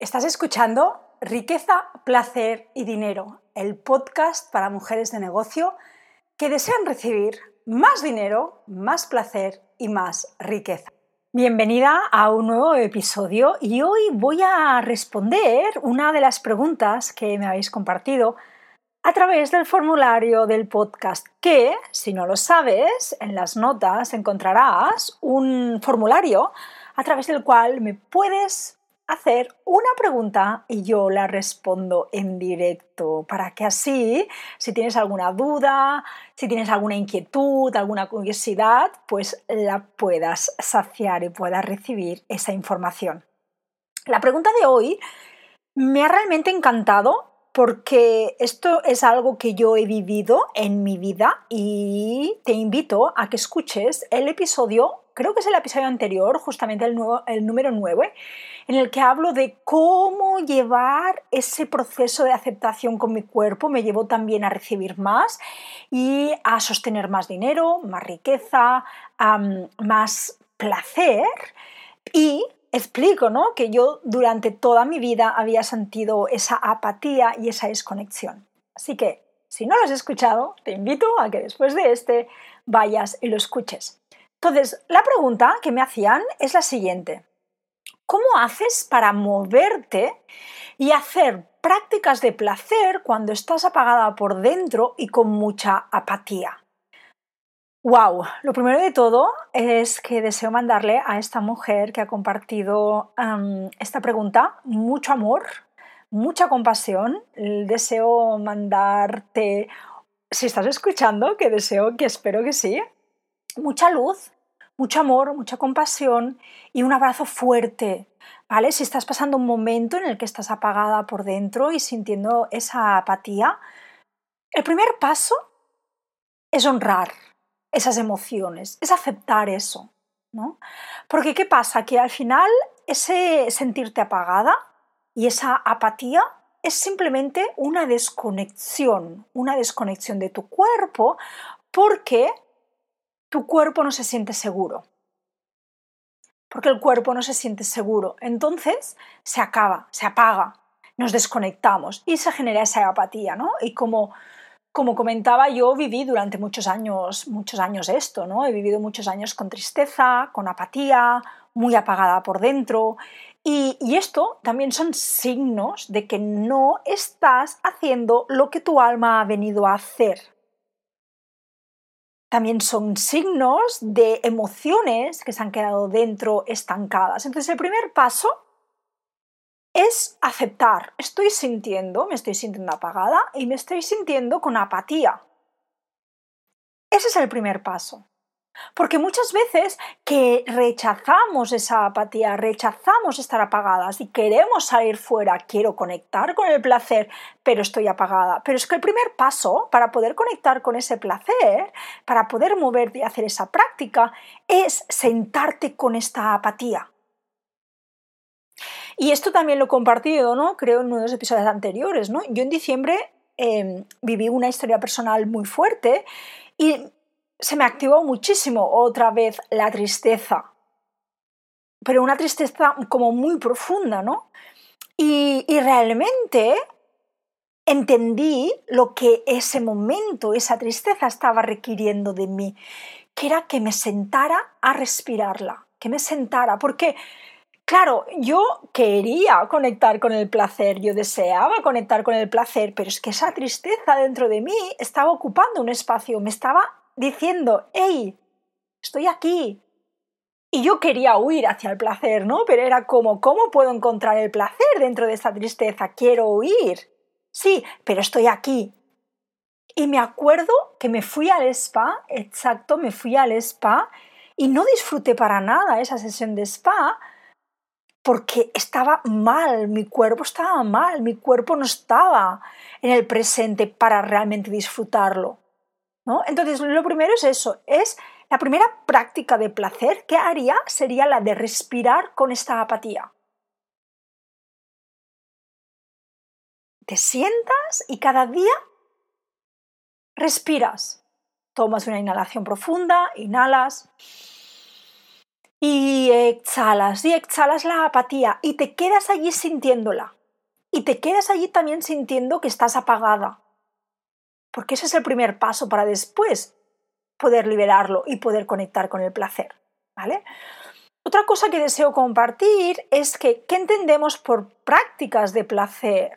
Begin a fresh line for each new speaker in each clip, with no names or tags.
Estás escuchando Riqueza, Placer y Dinero, el podcast para mujeres de negocio que desean recibir más dinero, más placer y más riqueza. Bienvenida a un nuevo episodio y hoy voy a responder una de las preguntas que me habéis compartido a través del formulario del podcast que, si no lo sabes, en las notas encontrarás un formulario a través del cual me puedes hacer una pregunta y yo la respondo en directo para que así, si tienes alguna duda, si tienes alguna inquietud, alguna curiosidad, pues la puedas saciar y puedas recibir esa información. La pregunta de hoy me ha realmente encantado porque esto es algo que yo he vivido en mi vida y te invito a que escuches el episodio, creo que es el episodio anterior, justamente el, nuevo, el número 9, en el que hablo de cómo llevar ese proceso de aceptación con mi cuerpo me llevó también a recibir más y a sostener más dinero, más riqueza, más placer y explico ¿no? que yo durante toda mi vida había sentido esa apatía y esa desconexión. Así que, si no lo has escuchado, te invito a que después de este vayas y lo escuches. Entonces, la pregunta que me hacían es la siguiente. ¿Cómo haces para moverte y hacer prácticas de placer cuando estás apagada por dentro y con mucha apatía? Wow, lo primero de todo es que deseo mandarle a esta mujer que ha compartido esta pregunta mucho amor, mucha compasión. Deseo mandarte, si estás escuchando, que deseo, que espero que sí, mucha luz, mucho amor, mucha compasión y un abrazo fuerte, ¿vale? Si estás pasando un momento en el que estás apagada por dentro y sintiendo esa apatía, el primer paso es honrar esas emociones, es aceptar eso, ¿no? Porque ¿qué pasa? Que al final ese sentirte apagada y esa apatía es simplemente una desconexión, una desconexión de tu cuerpo porque tu cuerpo no se siente seguro. Porque el cuerpo no se siente seguro. Entonces se acaba, se apaga, nos desconectamos y se genera esa apatía, ¿no? Y como, como comentaba, yo viví durante muchos años, muchos años esto, ¿no? He vivido muchos años con tristeza, con apatía, muy apagada por dentro. Y, y, esto también son signos de que no estás haciendo lo que tu alma ha venido a hacer también son signos de emociones que se han quedado dentro estancadas. Entonces el primer paso es aceptar, estoy sintiendo, me estoy sintiendo apagada y me estoy sintiendo con apatía. Ese es el primer paso. Porque muchas veces que rechazamos esa apatía, rechazamos estar apagadas y queremos salir fuera, quiero conectar con el placer, pero estoy apagada. Pero es que el primer paso para poder conectar con ese placer, para poder moverte y hacer esa práctica, es sentarte con esta apatía. Y esto también lo he compartido, ¿no? Creo en uno de los episodios anteriores, ¿no? Yo en diciembre em, viví una historia personal muy fuerte y se me activó muchísimo otra vez la tristeza, pero una tristeza como muy profunda, ¿no? Y, y realmente entendí lo que ese momento, esa tristeza estaba requiriendo de mí, que era que me sentara a respirarla, que me sentara, porque Claro, yo quería conectar con el placer, yo deseaba conectar con el placer, pero es que esa tristeza dentro de mí estaba ocupando un espacio, me estaba diciendo, hey, estoy aquí. Y yo quería huir hacia el placer, ¿no? Pero era como, ¿cómo puedo encontrar el placer dentro de esta tristeza? Quiero huir. Sí, pero estoy aquí. Y me acuerdo que me fui al spa, exacto, me fui al spa y no disfruté para nada esa sesión de spa porque estaba mal, mi cuerpo estaba mal, mi cuerpo no estaba en el presente para realmente disfrutarlo. Entonces, lo primero es eso, es la primera práctica de placer que haría sería la de respirar con esta apatía. Te sientas y cada día respiras. Tomas una inhalación profunda, inhalas y exhalas y exhalas la apatía y te quedas allí sintiéndola. Y te quedas allí también sintiendo que estás apagada. Porque ese es el primer paso para después poder liberarlo y poder conectar con el placer. ¿Vale? Otra cosa que deseo compartir es que, ¿qué entendemos por prácticas de placer?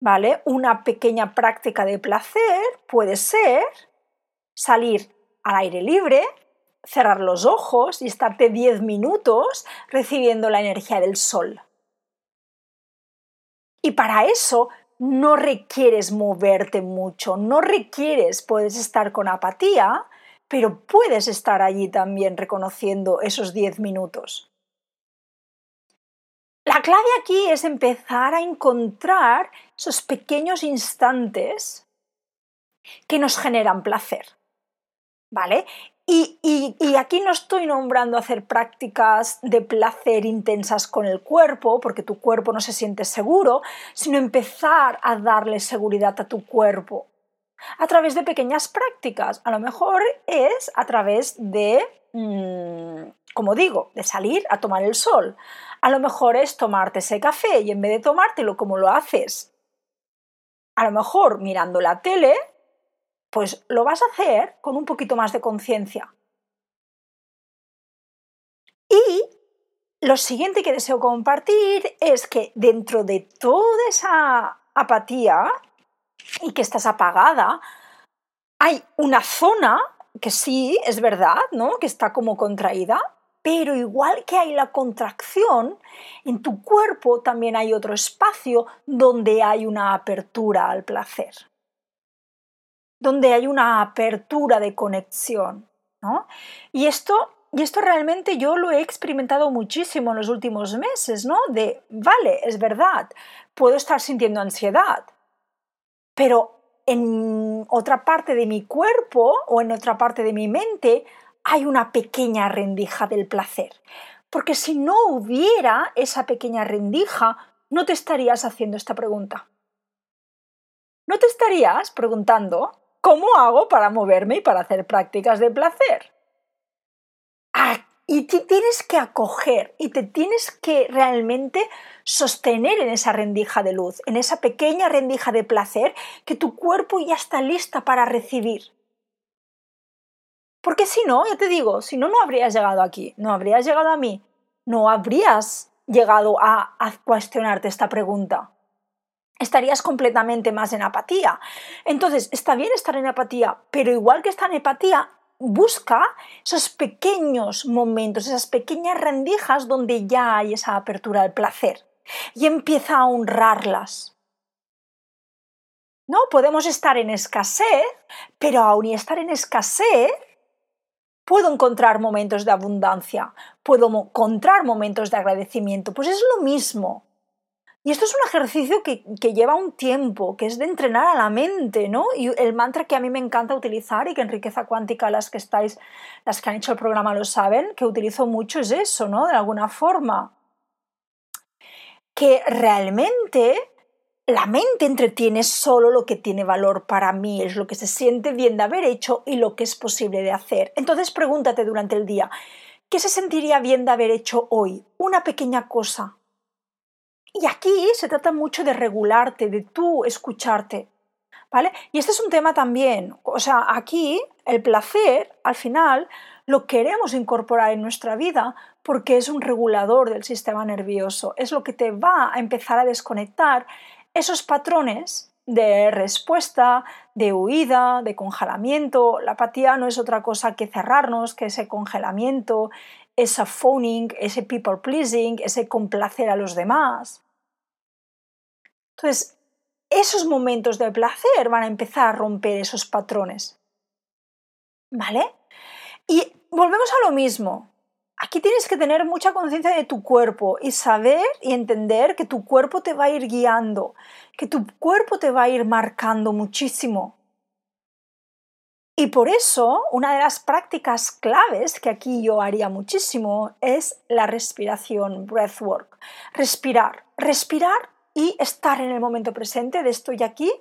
¿Vale? Una pequeña práctica de placer puede ser salir al aire libre, cerrar los ojos y estarte 10 minutos recibiendo la energía del sol. Y para eso no requieres moverte mucho, no requieres, puedes estar con apatía, pero puedes estar allí también reconociendo esos 10 minutos. La clave aquí es empezar a encontrar esos pequeños instantes que nos generan placer. ¿Vale? Y, aquí no estoy nombrando hacer prácticas de placer intensas con el cuerpo, porque tu cuerpo no se siente seguro, sino empezar a darle seguridad a tu cuerpo a través de pequeñas prácticas. A lo mejor es a través de, mm, como digo, de salir a tomar el sol. A lo mejor es tomarte ese café y en vez de tomártelo como lo haces, a lo mejor mirando la tele, pues lo vas a hacer con un poquito más de conciencia. Y lo siguiente que deseo compartir es que dentro de toda esa apatía y que estás apagada, hay una zona que sí, es verdad, ¿no? Que está como contraída, pero igual que hay la contracción, en tu cuerpo también hay otro espacio donde hay una apertura al placer donde hay una apertura de conexión. ¿no? Y esto y esto realmente yo lo he experimentado muchísimo en los últimos meses, ¿no? De, vale, es verdad, puedo estar sintiendo ansiedad, pero en otra parte de mi cuerpo o en otra parte de mi mente hay una pequeña rendija del placer. Porque si no hubiera esa pequeña rendija, no te estarías haciendo esta pregunta. No te estarías preguntando, ¿Cómo hago para moverme y para hacer prácticas de placer? Ah, y te tienes que acoger y te tienes que realmente sostener en esa rendija de luz, en esa pequeña rendija de placer que tu cuerpo ya está lista para recibir. Porque si no, ya te digo, si no, no habrías llegado aquí, no habrías llegado a mí, no habrías llegado a, a cuestionarte esta pregunta estarías completamente más en apatía. Entonces, está bien estar en apatía, pero igual que estar en apatía, busca esos pequeños momentos, esas pequeñas rendijas donde ya hay esa apertura al placer y empieza a honrarlas. ¿No? Podemos estar en escasez, pero aún y estar en escasez, puedo encontrar momentos de abundancia, puedo encontrar momentos de agradecimiento. Pues es lo mismo. Y esto es un ejercicio que, lleva un tiempo, que es de entrenar a la mente, ¿no? Y el mantra que a mí me encanta utilizar y que en riqueza cuántica las que estáis, las que han hecho el programa lo saben, que utilizo mucho es eso, ¿no? De alguna forma. Que realmente la mente entretiene solo lo que tiene valor para mí, es lo que se siente bien de haber hecho y lo que es posible de hacer. Entonces pregúntate durante el día, ¿qué se sentiría bien de haber hecho hoy? Una pequeña cosa, y aquí se trata mucho de regularte, de tú escucharte. ¿Vale? Y este es un tema también, o sea, aquí el placer, al final, lo queremos incorporar en nuestra vida porque es un regulador del sistema nervioso, es lo que te va a empezar a desconectar esos patrones de respuesta, de huida, de congelamiento. La apatía no es otra cosa que cerrarnos, que ese congelamiento, ese phoning, ese people pleasing, ese complacer a los demás. Entonces, esos momentos de placer van a empezar a romper esos patrones. ¿Vale? Y volvemos a lo mismo. Aquí tienes que tener mucha conciencia de tu cuerpo y saber y entender que tu cuerpo te va a ir guiando, que tu cuerpo te va a ir marcando muchísimo. Y por eso, una de las prácticas claves que aquí yo haría muchísimo es la respiración, breathwork. Respirar, respirar y estar en el momento presente de estoy aquí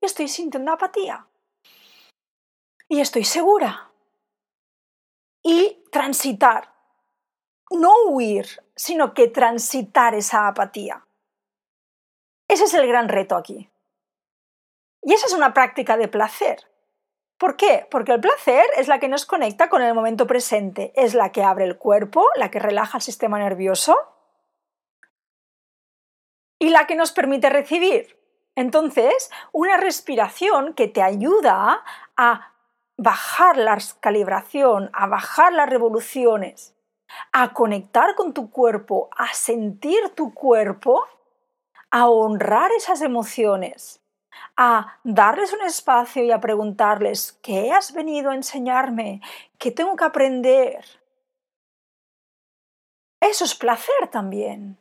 y estoy sintiendo apatía. Y estoy segura. Y transitar. no huir, sino que transitar esa apatía. Ese es el gran reto aquí. Y esa es una práctica de placer. ¿Por qué? Porque el placer es la que nos conecta con el momento presente, es la que abre el cuerpo, la que relaja el sistema nervioso y la que nos permite recibir. Entonces, una respiración que te ayuda a bajar la calibración, a bajar las revoluciones, a conectar con tu cuerpo, a sentir tu cuerpo, a honrar esas emociones, a darles un espacio y a preguntarles, ¿qué has venido a enseñarme? ¿Qué tengo que aprender? Eso es placer también.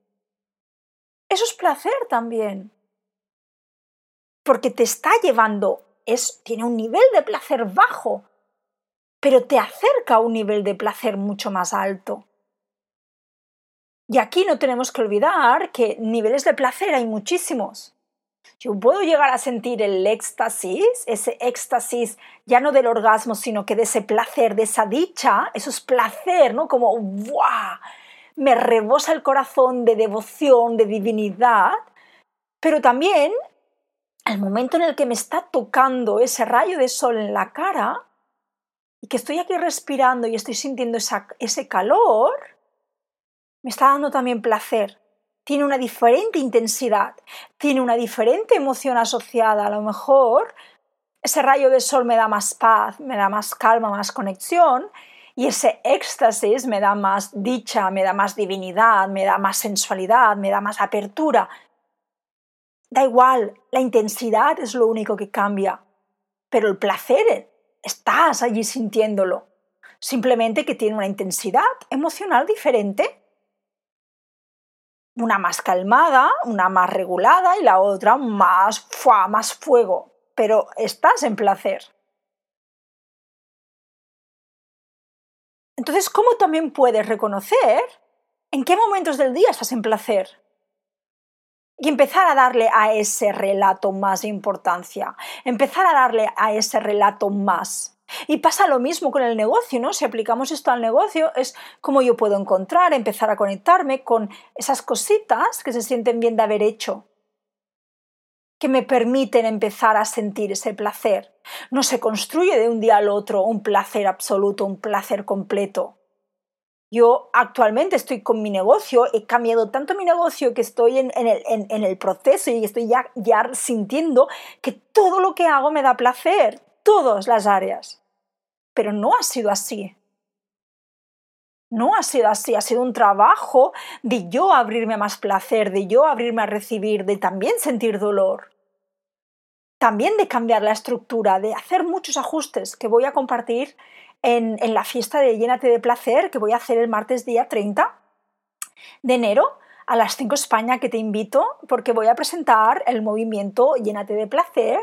Eso es placer también. Porque te está llevando, es, tiene un nivel de placer bajo, pero te acerca a un nivel de placer mucho más alto. Y aquí no tenemos que olvidar que niveles de placer hay muchísimos. Yo puedo llegar a sentir el éxtasis, ese éxtasis ya no del orgasmo, sino que de ese placer, de esa dicha, eso es placer, ¿no? Como, ¡guau! Me rebosa el corazón de devoción, de divinidad, pero también al momento en el que me está tocando ese rayo de sol en la cara y que estoy aquí respirando y estoy sintiendo ese calor, me está dando también placer tiene una diferente intensidad, tiene una diferente emoción asociada. A lo mejor ese rayo de sol me da más paz, me da más calma, más conexión, y ese éxtasis me da más dicha, me da más divinidad, me da más sensualidad, me da más apertura. Da igual, la intensidad es lo único que cambia, pero el placer estás allí sintiéndolo, simplemente que tiene una intensidad emocional diferente una más calmada, una más regulada y la otra más, más fuego. Pero estás en placer. Entonces, ¿cómo también puedes reconocer en qué momentos del día estás en placer? Y empezar a darle a ese relato más importancia, empezar a darle a ese relato más y pasa lo mismo con el negocio, ¿no? Si aplicamos esto al negocio, es como yo puedo encontrar, empezar a conectarme con esas cositas que se sienten bien de haber hecho, que me permiten empezar a sentir ese placer. No se construye de un día al otro un placer absoluto, un placer completo. Yo actualmente estoy con mi negocio, he cambiado tanto mi negocio que estoy en, el, proceso y estoy ya, ya sintiendo que todo lo que hago me da placer, todas las áreas. Pero no ha sido así. No ha sido así, ha sido un trabajo de yo abrirme a más placer, de yo abrirme a recibir, de también sentir dolor. También de cambiar la estructura, de hacer muchos ajustes que voy a compartir en, en la fiesta de Llénate de Placer que voy a hacer el martes día 30 de enero a las 5 España que te invito porque voy a presentar el movimiento Llénate de Placer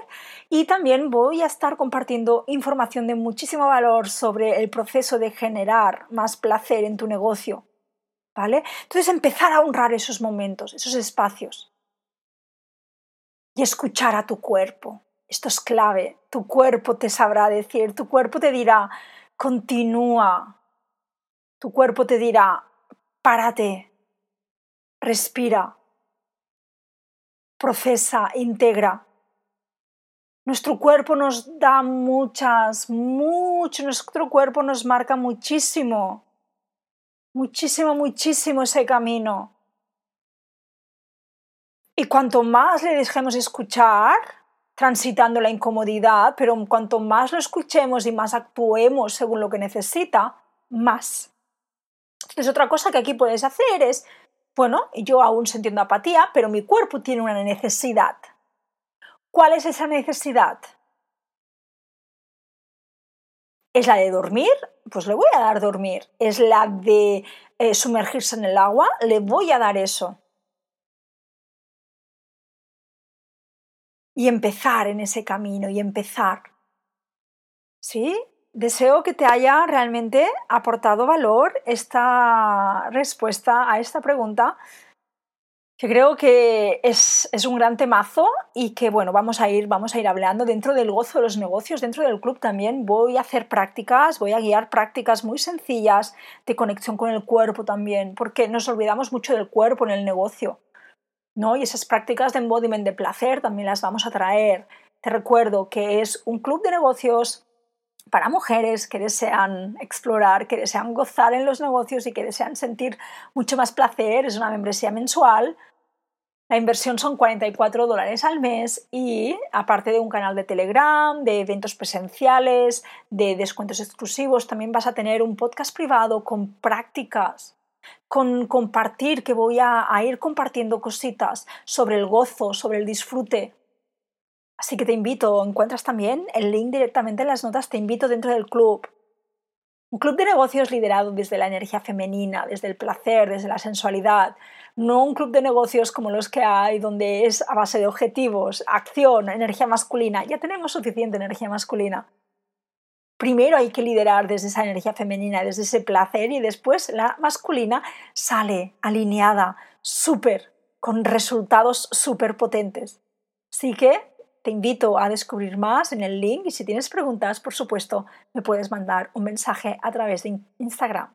y también voy a estar compartiendo información de muchísimo valor sobre el proceso de generar más placer en tu negocio. ¿Vale? Entonces empezar a honrar esos momentos, esos espacios y escuchar a tu cuerpo. Esto es clave. Tu cuerpo te sabrá decir, tu cuerpo te dirá, continúa. Tu cuerpo te dirá, párate, respira, procesa, integra. Nuestro cuerpo nos da muchas, mucho, nuestro cuerpo nos marca muchísimo, muchísimo, muchísimo ese camino. Y cuanto más le dejemos escuchar, transitando la incomodidad, pero cuanto más lo escuchemos y más actuemos según lo que necesita, más. Entonces, otra cosa que aquí puedes hacer es bueno, yo aún sintiendo apatía, pero mi cuerpo tiene una necesidad. ¿Cuál es esa necesidad? ¿Es la de dormir? Pues le voy a dar dormir. ¿Es la de eh, sumergirse en el agua? Le voy a dar eso. Y empezar en ese camino y empezar. ¿Sí? Deseo que te haya realmente aportado valor esta respuesta a esta pregunta que creo que es, un gran temazo y que bueno, vamos a, ir, vamos a ir hablando dentro del gozo de los negocios, dentro del club también voy a hacer prácticas, voy a guiar prácticas muy sencillas de conexión con el cuerpo también, porque nos olvidamos mucho del cuerpo en el negocio. ¿no? Y esas prácticas de embodiment de placer también las vamos a traer. Te recuerdo que es un club de negocios para mujeres que desean explorar, que desean gozar en los negocios y que desean sentir mucho más placer. Es una membresía mensual la inversión son 44 dólares al mes y aparte de un canal de Telegram, de eventos presenciales, de descuentos exclusivos, también vas a tener un podcast privado con prácticas, con compartir, que voy a, ir compartiendo cositas sobre el gozo, sobre el disfrute. Así que te invito, encuentras también el link directamente en las notas, te invito dentro del club. Un club de negocios liderado desde la energía femenina, desde el placer, desde la sensualidad. No un club de negocios como los que hay, donde es a base de objetivos, acción, energía masculina. Ya tenemos suficiente energía masculina. Primero hay que liderar desde esa energía femenina, desde ese placer, y después la masculina sale alineada, súper, con resultados súper potentes. Así que te invito a descubrir más en el link y si tienes preguntas, por supuesto, me puedes mandar un mensaje a través de Instagram.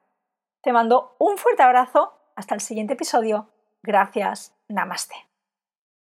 Te mando un fuerte abrazo. Hasta el siguiente episodio. Gracias. Namaste.